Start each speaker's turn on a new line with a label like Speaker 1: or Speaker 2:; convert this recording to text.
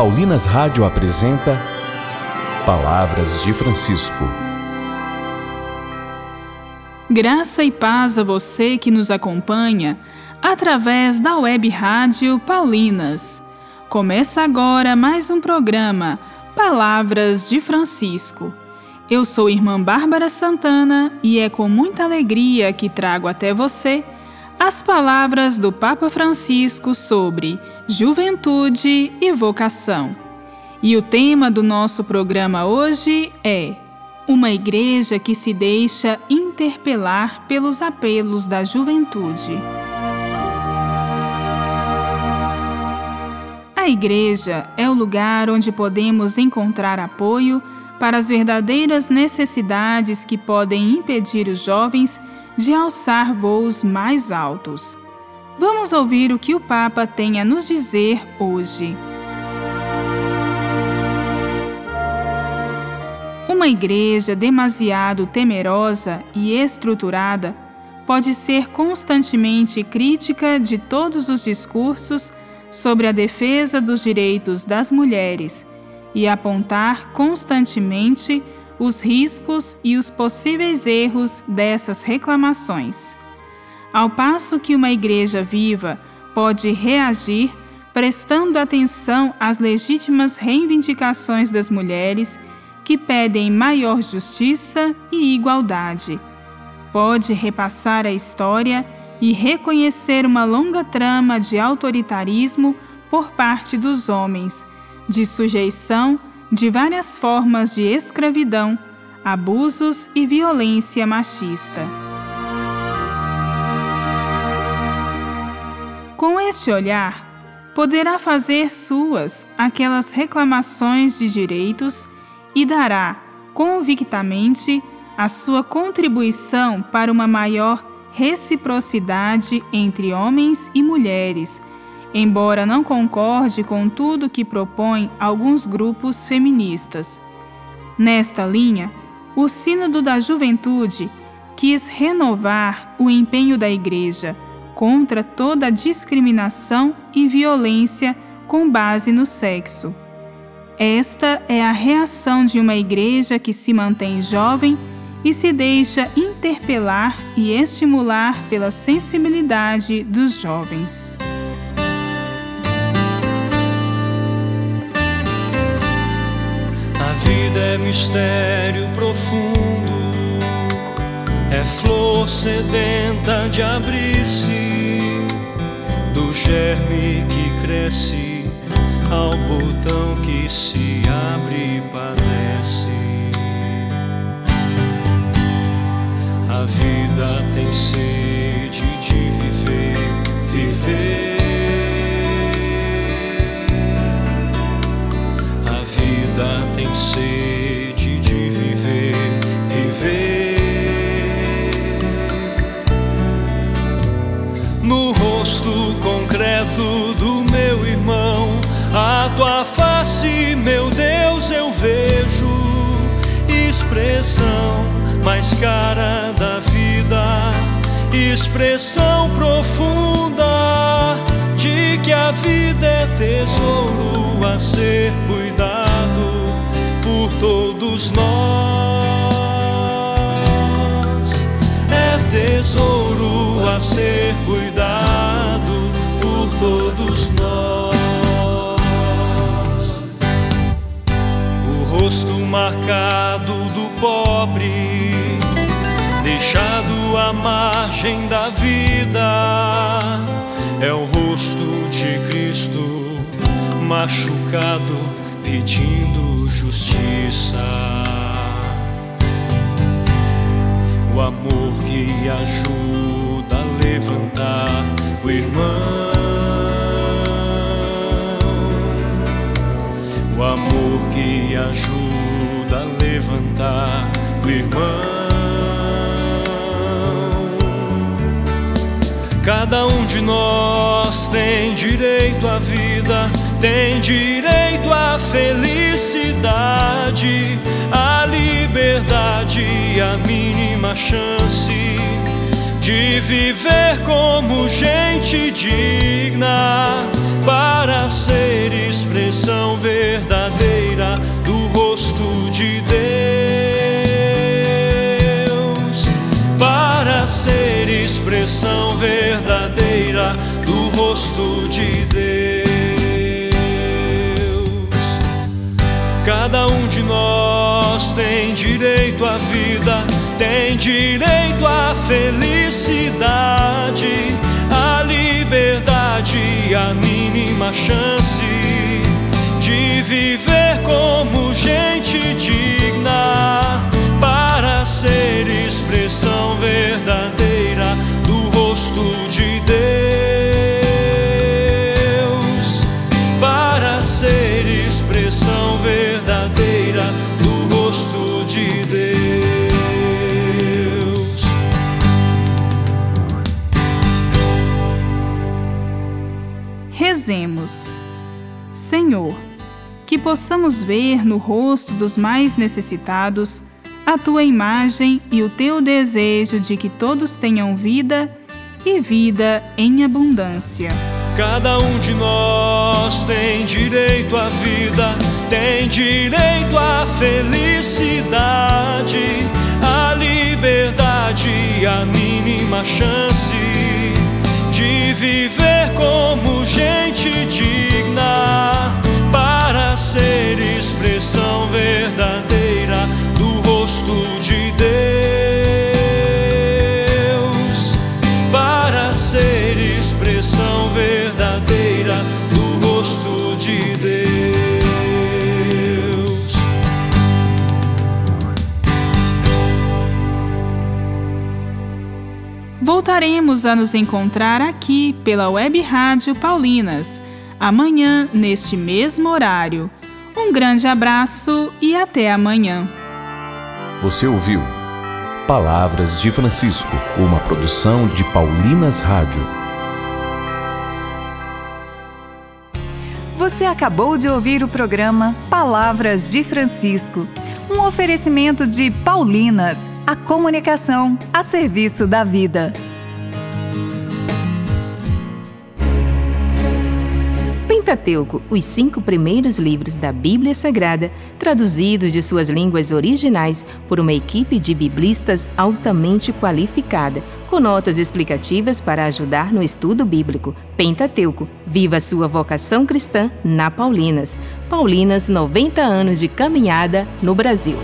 Speaker 1: Paulinas Rádio apresenta Palavras de Francisco.
Speaker 2: Graça e paz a você que nos acompanha através da web rádio Paulinas. Começa agora mais um programa Palavras de Francisco. Eu sou irmã Bárbara Santana e é com muita alegria que trago até você as palavras do Papa Francisco sobre juventude e vocação. E o tema do nosso programa hoje é Uma igreja que se deixa interpelar pelos apelos da juventude. A igreja é o lugar onde podemos encontrar apoio para as verdadeiras necessidades que podem impedir os jovens de alçar voos mais altos. Vamos ouvir o que o Papa tem a nos dizer hoje. Uma igreja demasiado temerosa e estruturada pode ser constantemente crítica de todos os discursos sobre a defesa dos direitos das mulheres e apontar constantemente os riscos e os possíveis erros dessas reclamações. Ao passo que uma igreja viva pode reagir prestando atenção às legítimas reivindicações das mulheres que pedem maior justiça e igualdade. Pode repassar a história e reconhecer uma longa trama de autoritarismo por parte dos homens, de sujeição de várias formas de escravidão, abusos e violência machista. Com este olhar, poderá fazer suas aquelas reclamações de direitos e dará, convictamente, a sua contribuição para uma maior reciprocidade entre homens e mulheres embora não concorde com tudo que propõem alguns grupos feministas. Nesta linha, o Sínodo da Juventude quis renovar o empenho da Igreja contra toda discriminação e violência com base no sexo. Esta é a reação de uma igreja que se mantém jovem e se deixa interpelar e estimular pela sensibilidade dos jovens.
Speaker 3: Mistério profundo, é flor sedenta de abrir-se, do germe que cresce ao botão que se abre e padece. A vida tem sede de viver. A tua face, meu Deus, eu vejo expressão mais cara da vida, expressão profunda de que a vida é tesouro a ser cuidado todos nós. É tesouro a ser cuidado por todos nós. Pobre, deixado à margem da vida, é o rosto de Cristo machucado pedindo justiça, o amor que ajuda a levantar o irmão, o amor que ajuda a levantar irmão. Cada um de nós tem direito à vida, tem direito à felicidade, à liberdade e à mínima chance de viver como gente digna expressão verdadeira do rosto de Deus. Cada um de nós tem direito à vida, tem direito à felicidade, à liberdade, a mínima chance de viver como
Speaker 2: Rezemos. Senhor, que possamos ver no rosto dos mais necessitados a tua imagem e o teu desejo de que todos tenham vida e vida em abundância.
Speaker 3: Cada um de nós tem direito à vida, tem direito à felicidade, à liberdade, a mínima chance de viver como gente
Speaker 2: Voltaremos a nos encontrar aqui pela Web Rádio Paulinas, amanhã, neste mesmo horário. Um grande abraço e até amanhã.
Speaker 1: Você ouviu Palavras de Francisco, uma produção de Paulinas Rádio.
Speaker 4: Você acabou de ouvir o programa Palavras de Francisco, um oferecimento de Paulinas, a comunicação a serviço da vida.
Speaker 5: Pentateuco, os cinco primeiros livros da Bíblia Sagrada, traduzidos de suas línguas originais por uma equipe de biblistas altamente qualificada, com notas explicativas para ajudar no estudo bíblico. Pentateuco, viva sua vocação cristã na Paulinas. Paulinas, 90 anos de caminhada no Brasil.